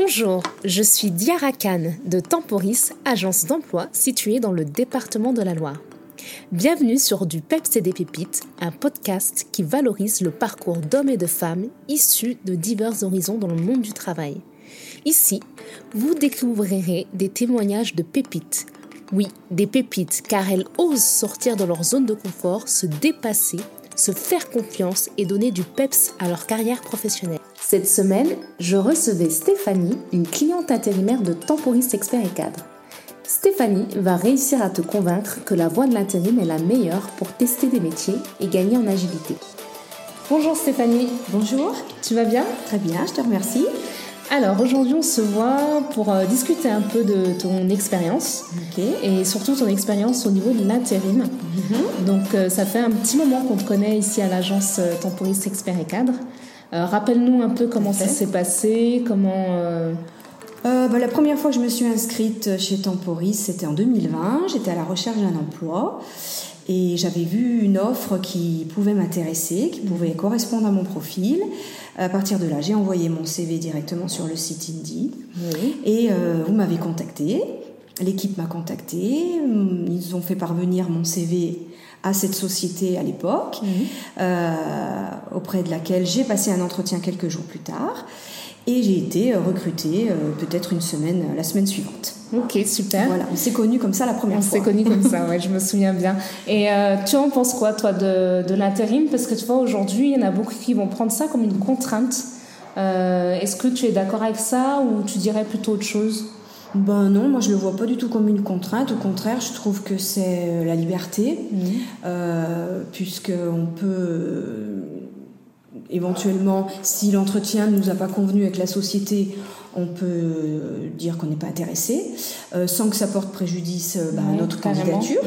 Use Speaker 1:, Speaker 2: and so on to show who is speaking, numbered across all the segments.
Speaker 1: Bonjour, je suis Diara Khan de Temporis, agence d'emploi située dans le département de la Loire. Bienvenue sur Du Peps et des Pépites, un podcast qui valorise le parcours d'hommes et de femmes issus de divers horizons dans le monde du travail. Ici, vous découvrirez des témoignages de pépites. Oui, des pépites, car elles osent sortir de leur zone de confort, se dépasser, se faire confiance et donner du peps à leur carrière professionnelle. Cette semaine, je recevais Stéphanie, une cliente intérimaire de Temporis Expert et Cadre. Stéphanie va réussir à te convaincre que la voie de l'intérim est la meilleure pour tester des métiers et gagner en agilité. Bonjour Stéphanie.
Speaker 2: Bonjour.
Speaker 1: Tu vas bien?
Speaker 2: Très bien, je te remercie.
Speaker 1: Alors aujourd'hui on se voit pour euh, discuter un peu de ton expérience et surtout ton expérience au niveau de l'intérim. Mhm. Donc euh, ça fait un petit moment qu'on te connaît ici à l'agence euh, Temporis Expert et Cadre. Rappelle-nous un peu comment ça s'est passé, comment...
Speaker 2: Bah, la première fois que je me suis inscrite chez Temporis, c'était en 2020. J'étais à la recherche d'un emploi et j'avais vu une offre qui pouvait m'intéresser, qui pouvait correspondre à mon profil. À partir de là, j'ai envoyé mon CV directement sur le site Indeed. Et euh, vous m'avez contacté. L'équipe m'a contacté. Ils ont fait parvenir mon CV à cette société à l'époque, euh, auprès de laquelle j'ai passé un entretien quelques jours plus tard. Et j'ai été euh, recrutée peut-être une semaine, la semaine suivante.
Speaker 1: Ok, super.
Speaker 2: Voilà, on s'est connus comme ça la première
Speaker 1: fois. On s'est connus comme ça, ouais, je me souviens bien. Et euh, tu en penses quoi, toi, de, de l'intérim? Parce que tu vois, aujourd'hui, il y en a beaucoup qui vont prendre ça comme une contrainte. Euh, Est-ce que tu es d'accord avec ça ou tu dirais plutôt autre chose?
Speaker 2: Ben non, moi je le vois pas du tout comme une contrainte. Au contraire, je trouve que c'est euh, la liberté, mmh. euh, puisque on peut éventuellement, si l'entretien ne nous a pas convenu avec la société, on peut dire qu'on n'est pas intéressé, euh, sans que ça porte préjudice euh, bah, à notre candidature.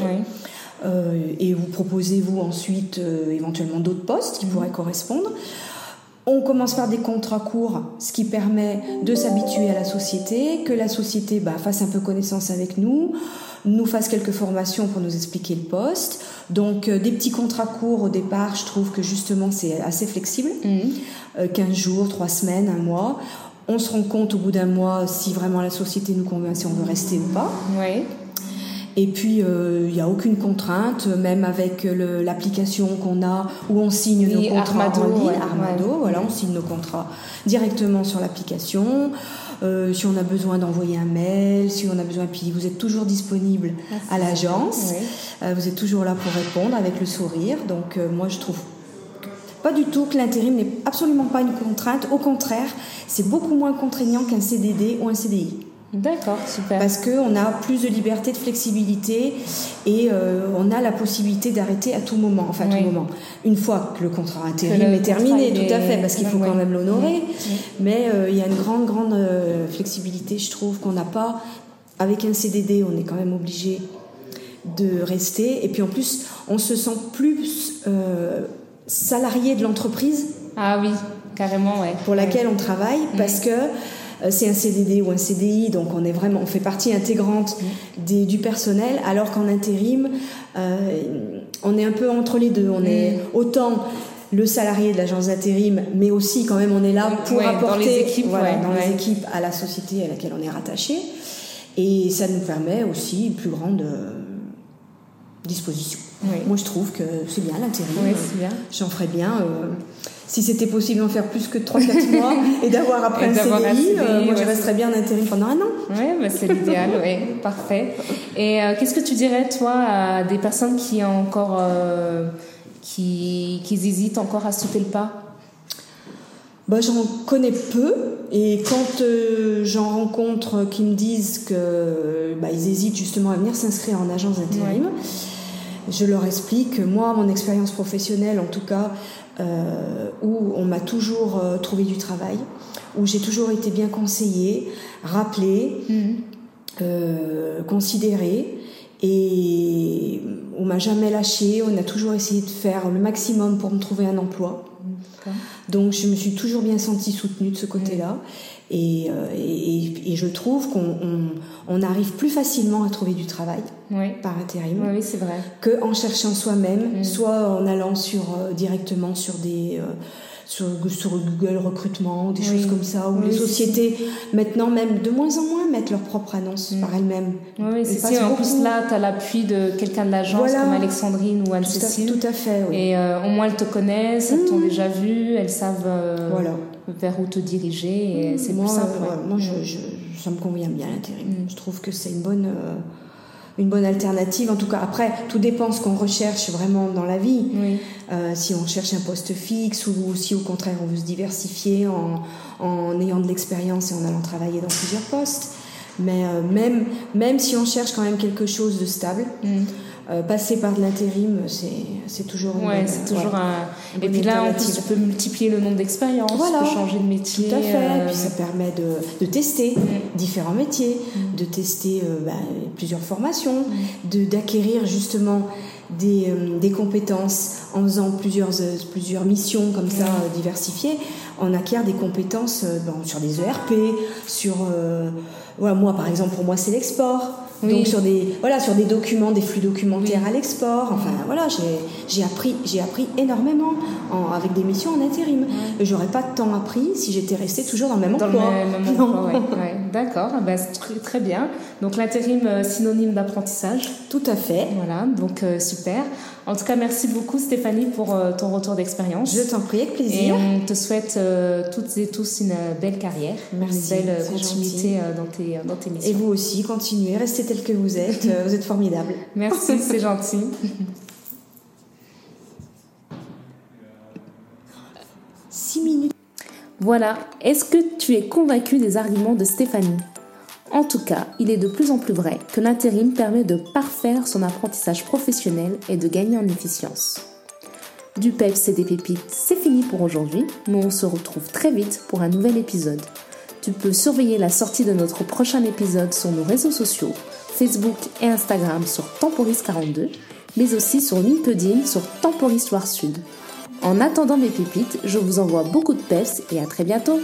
Speaker 2: Euh, et vous proposez, vous, ensuite, éventuellement d'autres postes qui mhm. pourraient correspondre. On commence par des contrats courts, ce qui permet de s'habituer à la société, que la société bah, fasse un peu connaissance avec nous, nous fasse quelques formations pour nous expliquer le poste. Donc des petits contrats courts au départ, je trouve que justement c'est assez flexible. 15 mhm. jours, 3 semaines, un mois. On se rend compte au bout d'un mois si vraiment la société nous convient, si on veut rester ou pas.
Speaker 1: Oui.
Speaker 2: Et puis, euh, il n'y a aucune contrainte, même avec l'application qu'on a, où on signe nos contrats
Speaker 1: Armado, en
Speaker 2: ligne, Armado, voilà, on signe nos contrats directement sur l'application. Euh, si on a besoin d'envoyer un mail, si on a besoin, puis vous êtes toujours disponible à l'agence, euh, vous êtes toujours là pour répondre avec le sourire. Donc, moi, je trouve pas du tout que l'intérim n'est absolument pas une contrainte. Au contraire, c'est beaucoup moins contraignant qu'un CDD ou un CDI.
Speaker 1: D'accord, super.
Speaker 2: Parce qu'on a plus de liberté, de flexibilité et euh, on a la possibilité d'arrêter à tout moment. Enfin, à tout moment. Une fois que le contrat intérim est terminé, tout à fait, parce qu'il faut quand même l'honorer. Mais euh, il y a une grande, grande euh, flexibilité, je trouve, qu'on n'a pas. Avec un CDD, on est quand même obligé de rester. Et puis en plus, on se sent plus salarié de l'entreprise.
Speaker 1: Ah oui, carrément, ouais.
Speaker 2: Pour laquelle on travaille, mm. parce que euh, c'est un CDD ou un CDI, donc on est vraiment, on fait partie intégrante des, du personnel, alors qu'en intérim, euh, on est un peu entre les deux. On est mm. autant le salarié de l'agence d'intérim, mais aussi quand même on est là pour apporter dans les équipes, dans les équipes à la société à laquelle on est rattaché. Et ça nous permet aussi une plus grande euh, disposition. Moi, je trouve que c'est bien l'intérim. J'en ferais bien. Euh, si c'était possible d'en faire plus que 3-4 mois et d'avoir après un CDI, euh, moi, je resterais bien en intérim pendant un an.
Speaker 1: Oui, bah, c'est l'idéal, oui, parfait. Et euh, qu'est-ce que tu dirais, toi, à des personnes qui ont encore... qui, qui hésitent encore à sauter le pas?
Speaker 2: Bah, J'en connais peu et quand j'en rencontre qui me disent que bah, hésitent justement à venir s'inscrire en agence d'intérim, je leur explique, moi, mon expérience professionnelle, en tout cas, euh, où on m'a toujours euh, trouvé du travail, où j'ai toujours été bien conseillée, rappelée, mhm. euh, considérée, et on m'a jamais lâché, on a toujours essayé de faire le maximum pour me trouver un emploi. Donc je me suis toujours bien sentie soutenue de ce côté-là. Euh, et, et, je trouve qu'on on, arrive plus facilement à trouver du travail par intérim
Speaker 1: oui, c'est vrai.
Speaker 2: qu'en cherchant soi-même, mm. soit en allant sur, euh, directement sur des, euh, sur, sur Google recrutement des choses comme ça, où les sociétés, maintenant même de moins en moins, mettent leurs propres annonces mm. par elles-mêmes.
Speaker 1: Oui, c'est ça. En plus, là, tu as l'appui de quelqu'un de l'agence comme Alexandrine ou Anne-Cécile.
Speaker 2: Tout, à fait, oui.
Speaker 1: Et euh, au moins, elles te connaissent, elles t'ont mm. déjà vu, elles savent euh, vers où te diriger, et c'est plus simple.
Speaker 2: moi, je, je, ça me convient bien l'intérim. Je trouve que c'est une bonne une bonne alternative. En tout cas, après, tout dépend ce qu'on recherche vraiment dans la vie. Euh, si on cherche un poste fixe ou si au contraire on veut se diversifier en, en ayant de l'expérience et en allant travailler dans plusieurs postes. Mais euh, même, même si on cherche quand même quelque chose de stable, mm. Euh, passer par de l'intérim, c'est toujours
Speaker 1: ouais, c'est toujours un. Et puis là, en plus, tu peux multiplier le nombre d'expériences, voilà. tu peux changer de métier.
Speaker 2: Tout à fait. Et puis ça permet de, de tester mm. différents métiers, mm. de tester bah, plusieurs formations, de d'acquérir justement des, des, compétences en faisant plusieurs, plusieurs missions comme ça diversifiées. On acquiert des compétences sur des ERP, sur voilà, moi, par exemple, pour moi, c'est l'export. Donc sur des voilà sur des documents, des flux documentaires à l'export. Enfin voilà, j'ai appris j'ai appris énormément avec des missions en intérim. Ouais. J'aurais pas tant appris si j'étais restée toujours dans le même emploi.
Speaker 1: D'accord, bah, très, très bien. Donc l'intérim euh, synonyme d'apprentissage.
Speaker 2: Tout à fait.
Speaker 1: Voilà, donc euh, super. En tout cas, merci beaucoup Stéphanie pour euh, ton retour d'expérience.
Speaker 2: Je t'en prie, avec plaisir.
Speaker 1: Et on te souhaite toutes et tous une belle carrière,
Speaker 2: merci,
Speaker 1: une belle continuité dans tes, dans tes missions.
Speaker 2: Et vous aussi, continuez, restez tel que vous êtes, vous êtes formidable.
Speaker 1: Merci, c'est gentil.
Speaker 2: Six minutes.
Speaker 1: Voilà, est-ce que tu es convaincu des arguments de Stéphanie? En tout cas, il est de plus en plus vrai que l'intérim permet de parfaire son apprentissage professionnel et de gagner en efficience. Du PEPS et des pépites, c'est fini pour aujourd'hui, mais on se retrouve très vite pour un nouvel épisode. Tu peux surveiller la sortie de notre prochain épisode sur nos réseaux sociaux, Facebook et Instagram sur Temporis42, mais aussi sur LinkedIn sur Temporis Sud. En attendant mes pépites, je vous envoie beaucoup de PEPS et à très bientôt